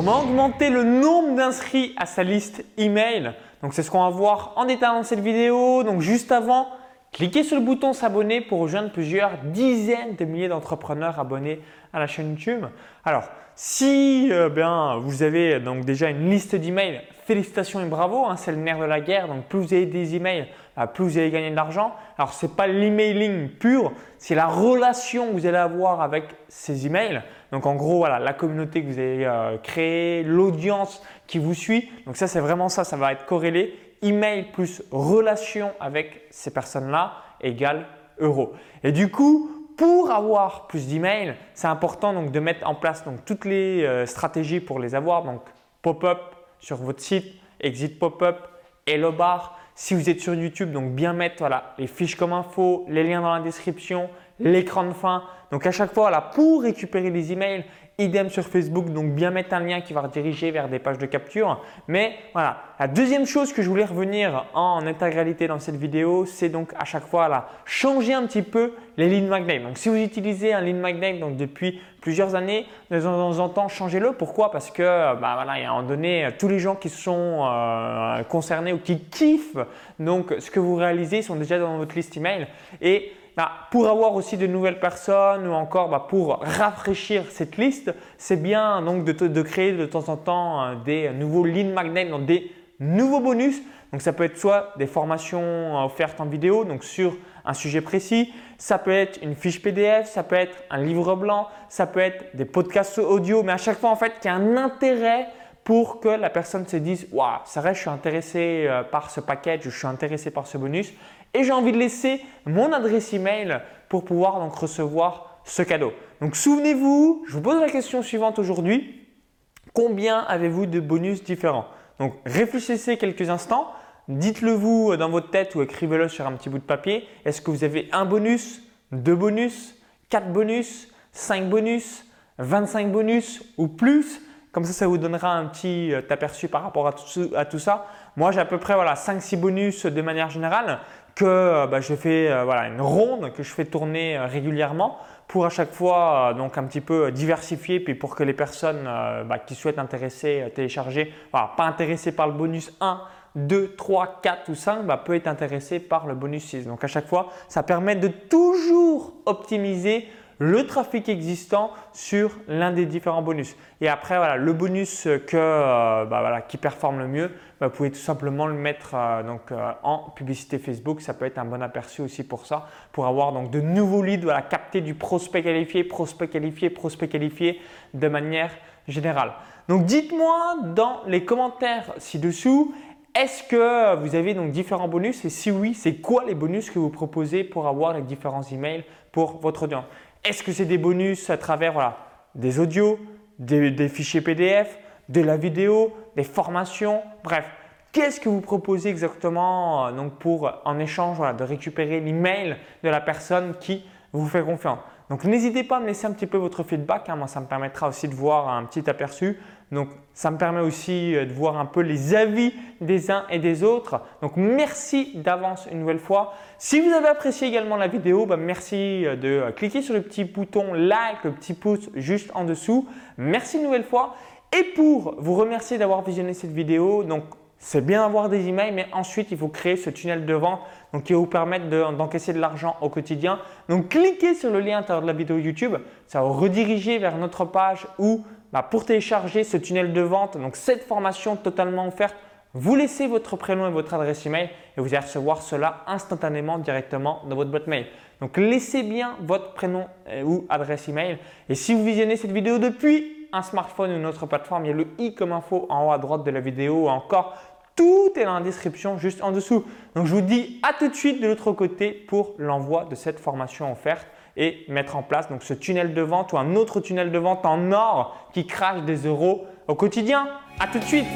Comment augmenter le nombre d'inscrits à sa liste email Donc c'est ce qu'on va voir en détail dans cette vidéo. Donc juste avant, cliquez sur le bouton s'abonner pour rejoindre plusieurs dizaines de milliers d'entrepreneurs abonnés à la chaîne YouTube. Alors si euh, bien, vous avez donc déjà une liste d'emails, félicitations et bravo, hein, c'est le nerf de la guerre. Donc plus vous avez des emails, bah, plus vous allez gagner de l'argent. Alors ce n'est pas l'emailing pur, c'est la relation que vous allez avoir avec ces emails. Donc en gros, voilà, la communauté que vous avez euh, l'audience qui vous suit. Donc ça, c'est vraiment ça, ça va être corrélé. Email plus relation avec ces personnes-là égale euro. Et du coup, pour avoir plus d'emails, c'est important donc de mettre en place donc toutes les euh, stratégies pour les avoir. Donc pop-up sur votre site, exit pop-up, hello bar. Si vous êtes sur YouTube, donc bien mettre les fiches comme info, les liens dans la description, l'écran de fin. Donc à chaque fois, là, pour récupérer les emails, idem sur Facebook, donc bien mettre un lien qui va rediriger vers des pages de capture. Mais voilà, la deuxième chose que je voulais revenir en intégralité dans cette vidéo, c'est donc à chaque fois là, changer un petit peu les lead magnets. Donc si vous utilisez un lead magnet donc depuis plusieurs années, de temps en temps, changez-le. Pourquoi? Parce que bah, voilà, il y a un donné, tous les gens qui sont euh, concernés ou qui kiffent donc ce que vous réalisez sont déjà dans votre liste email et bah, pour avoir aussi de nouvelles personnes ou encore bah, pour rafraîchir cette liste, c'est bien donc de, créer de temps en temps euh, des nouveaux lead magnets, donc des nouveaux bonus. Donc ça peut être soit des formations euh, offertes en vidéo, donc sur un sujet précis, ça peut être une fiche PDF, ça peut être un livre blanc, ça peut être des podcasts audio, mais à chaque fois en fait qu'il y a un intérêt pour que la personne se dise Waouh, ça reste, je suis intéressé euh, par ce package, je suis intéressé par ce bonus et j'ai envie de laisser mon adresse email pour pouvoir donc recevoir ce cadeau. Donc souvenez-vous, je vous pose la question suivante aujourd'hui combien avez-vous de bonus différents? Donc réfléchissez quelques instants, dites-le vous dans votre tête ou écrivez-le sur un petit bout de papier. Est-ce que vous avez un bonus, deux bonus, quatre bonus, cinq bonus, 25 bonus ou plus? Comme ça, ça vous donnera un petit euh, aperçu par rapport à tout, ça. Moi, j'ai à peu près voilà, 5-6 bonus de manière générale que euh, bah, je fais euh, voilà, une ronde que je fais tourner régulièrement pour à chaque fois donc un petit peu diversifier puis pour que les personnes bah, qui souhaitent intéresser, télécharger, pas intéressées par le bonus 1, 2, 3, 4 ou 5 bah, peut être intéressé par le bonus 6. Donc à chaque fois, ça permet de toujours optimiser le trafic existant sur l'un des différents bonus. Et après, voilà, le bonus que, euh, bah, voilà, qui performe le mieux, bah, vous pouvez tout simplement le mettre euh, donc, euh, en publicité Facebook. Ça peut être un bon aperçu aussi pour ça, pour avoir donc, de nouveaux leads, voilà, capter du prospect qualifié, prospect qualifié, prospect qualifié de manière générale. Donc dites-moi dans les commentaires ci-dessous, est-ce que vous avez donc différents bonus? Et si oui, c'est quoi les bonus que vous proposez pour avoir les différents emails pour votre audience? Est-ce que c'est des bonus à travers voilà, des audios, des, fichiers PDF, de la vidéo, des formations, bref. Qu'est-ce que vous proposez exactement euh, donc pour en échange de récupérer l'email de la personne qui vous fait confiance? Donc n'hésitez pas à me laisser un petit peu votre feedback. Hein. Moi, ça me permettra aussi de voir un petit aperçu. Donc ça me permet aussi euh, de voir un peu les avis des uns et des autres. Donc merci d'avance une nouvelle fois. Si vous avez apprécié également la vidéo, bah, merci euh, de euh, cliquer sur le petit bouton like, le petit pouce juste en dessous. Merci une nouvelle fois. Et pour vous remercier d'avoir visionné cette vidéo, c'est bien d'avoir des emails, mais ensuite il faut créer ce tunnel de vente qui va vous permettre d'encaisser de, l'argent au quotidien. Donc cliquez sur le lien à l'intérieur de la vidéo YouTube, ça va vous rediriger vers notre page où bah, pour télécharger ce tunnel de vente, donc cette formation totalement offerte, vous laissez votre prénom et votre adresse email et vous allez recevoir cela instantanément directement dans votre boîte mail. Donc laissez bien votre prénom euh, ou adresse email. Et si vous visionnez cette vidéo depuis un smartphone ou une autre plateforme, il y a le i comme info en haut à droite de la vidéo ou encore tout est dans la description juste en dessous. Donc je vous dis à tout de suite de l'autre côté pour l'envoi de cette formation offerte et mettre en place donc ce tunnel de vente ou un autre tunnel de vente en or qui crache des euros au quotidien. À tout de suite